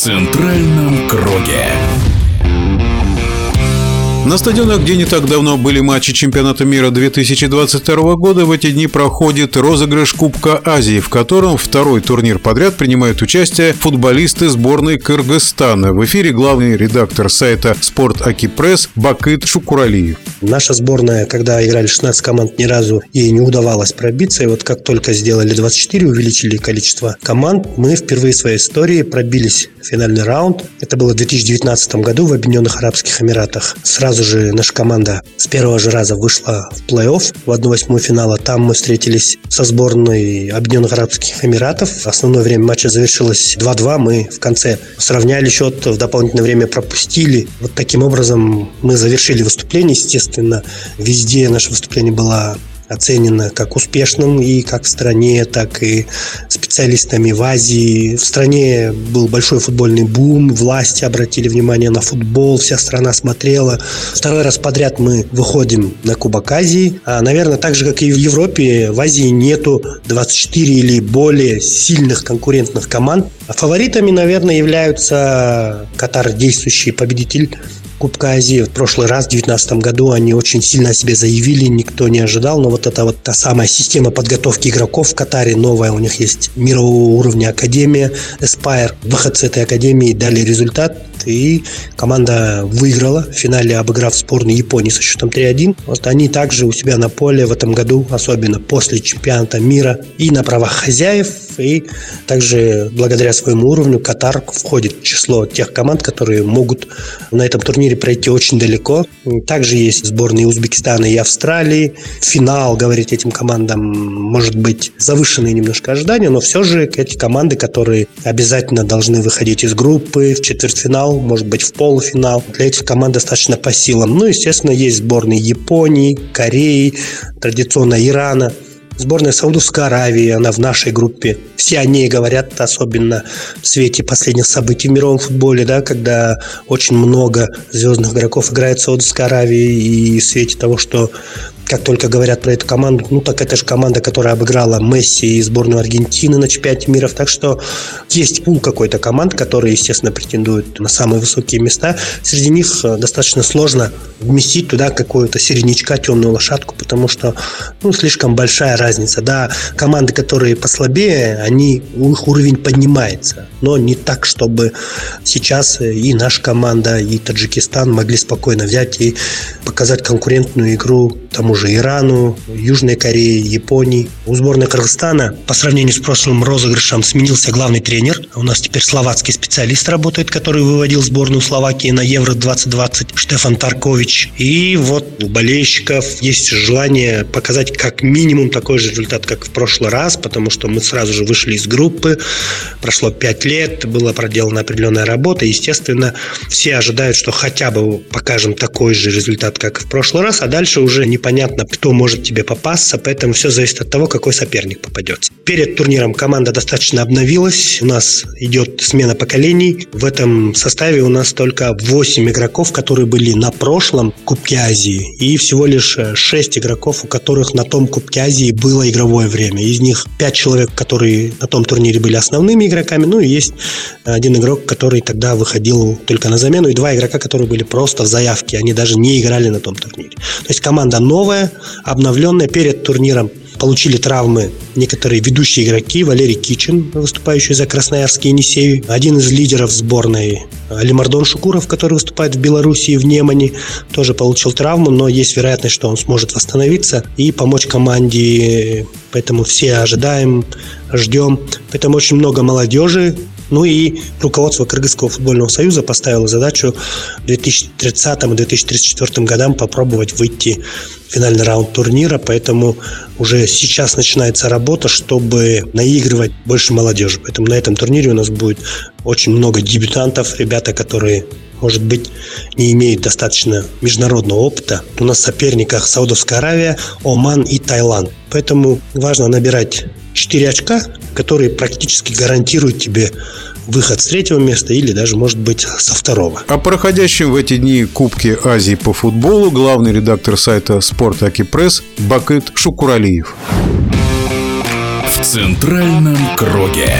центральном круге. На стадионах, где не так давно были матчи чемпионата мира 2022 года, в эти дни проходит розыгрыш Кубка Азии, в котором второй турнир подряд принимают участие футболисты сборной Кыргызстана. В эфире главный редактор сайта «Спорт Акипресс» Бакыт Шукуралиев. Наша сборная, когда играли 16 команд, ни разу ей не удавалось пробиться. И вот как только сделали 24, увеличили количество команд, мы впервые в своей истории пробились в финальный раунд. Это было в 2019 году в Объединенных Арабских Эмиратах. Сразу сразу же наша команда с первого же раза вышла в плей-офф в 1-8 финала. Там мы встретились со сборной Объединенных Арабских Эмиратов. Основное время матча завершилось 2-2. Мы в конце сравняли счет, в дополнительное время пропустили. Вот таким образом мы завершили выступление. Естественно, везде наше выступление было оценено как успешным и как в стране, так и специалистами в Азии. В стране был большой футбольный бум, власти обратили внимание на футбол, вся страна смотрела. Второй раз подряд мы выходим на Кубок Азии. А, наверное, так же, как и в Европе, в Азии нету 24 или более сильных конкурентных команд. А фаворитами, наверное, являются Катар, действующий победитель Кубка Азии. В прошлый раз, в 2019 году, они очень сильно о себе заявили, никто не ожидал. Но вот эта вот та самая система подготовки игроков в Катаре новая. У них есть мирового уровня академия, Aspire. Выход с этой академии дали результат. И команда выиграла в финале, обыграв сборную Японии со счетом 3-1. Вот они также у себя на поле в этом году, особенно после чемпионата мира, и на правах хозяев, и также благодаря своему уровню Катар входит в число тех команд, которые могут на этом турнире пройти очень далеко. Также есть сборные Узбекистана и Австралии. Финал, говорить этим командам, может быть завышенные немножко ожидания, но все же эти команды, которые обязательно должны выходить из группы в четвертьфинал, может быть в полуфинал, для этих команд достаточно по силам. Ну, естественно, есть сборные Японии, Кореи, традиционно Ирана – Сборная Саудовской Аравии, она в нашей группе. Все о ней говорят, особенно в свете последних событий в мировом футболе, да, когда очень много звездных игроков играет в Саудовской Аравии, и в свете того, что как только говорят про эту команду, ну так это же команда, которая обыграла Месси и сборную Аргентины на чемпионате мира. Так что есть пул какой-то команд, которые, естественно, претендуют на самые высокие места. Среди них э, достаточно сложно вместить туда какую-то середнячка, темную лошадку, потому что ну, слишком большая разница. Да, команды, которые послабее, они, их уровень поднимается, но не так, чтобы сейчас и наша команда, и Таджикистан могли спокойно взять и показать конкурентную игру тому же Ирану, Южной Корее, Японии. У сборной Кыргызстана по сравнению с прошлым розыгрышем сменился главный тренер. У нас теперь словацкий специалист работает, который выводил сборную Словакии на Евро 2020, Штефан Таркович. И вот у болельщиков есть желание показать как минимум такой же результат, как в прошлый раз, потому что мы сразу же вышли из группы, прошло 5 лет, была проделана определенная работа, естественно, все ожидают, что хотя бы покажем такой же результат, как в прошлый раз, а дальше уже непонятно, кто может тебе попасться, поэтому все зависит от того, какой соперник попадется. Перед турниром команда достаточно обновилась, у нас идет смена поколений. В этом составе у нас только 8 игроков, которые были на прошлом Кубке Азии, и всего лишь 6 игроков, у которых на том Кубке Азии было игровое время. Из них 5 человек, которые на том турнире были основными игроками, ну и есть один игрок, который тогда выходил только на замену, и два игрока, которые были просто в заявке, они даже не играли на том турнире. То есть команда новая, обновленная перед турниром. Получили травмы некоторые ведущие игроки. Валерий Кичин, выступающий за Красноярский Енисей. Один из лидеров сборной Лимардон Шукуров, который выступает в Беларуси и в Немане, тоже получил травму, но есть вероятность, что он сможет восстановиться и помочь команде. Поэтому все ожидаем, ждем. Поэтому очень много молодежи, ну и руководство Кыргызского футбольного союза поставило задачу в 2030-2034 годам попробовать выйти в финальный раунд турнира, поэтому уже сейчас начинается работа, чтобы наигрывать больше молодежи. Поэтому на этом турнире у нас будет очень много дебютантов, ребята, которые может быть, не имеют достаточно международного опыта. У нас в соперниках Саудовская Аравия, Оман и Таиланд. Поэтому важно набирать 4 очка, которые практически гарантируют тебе выход с третьего места или даже, может быть, со второго. О проходящем в эти дни Кубке Азии по футболу главный редактор сайта «Спорт Аки Пресс» Бакыт Шукуралиев. В центральном круге.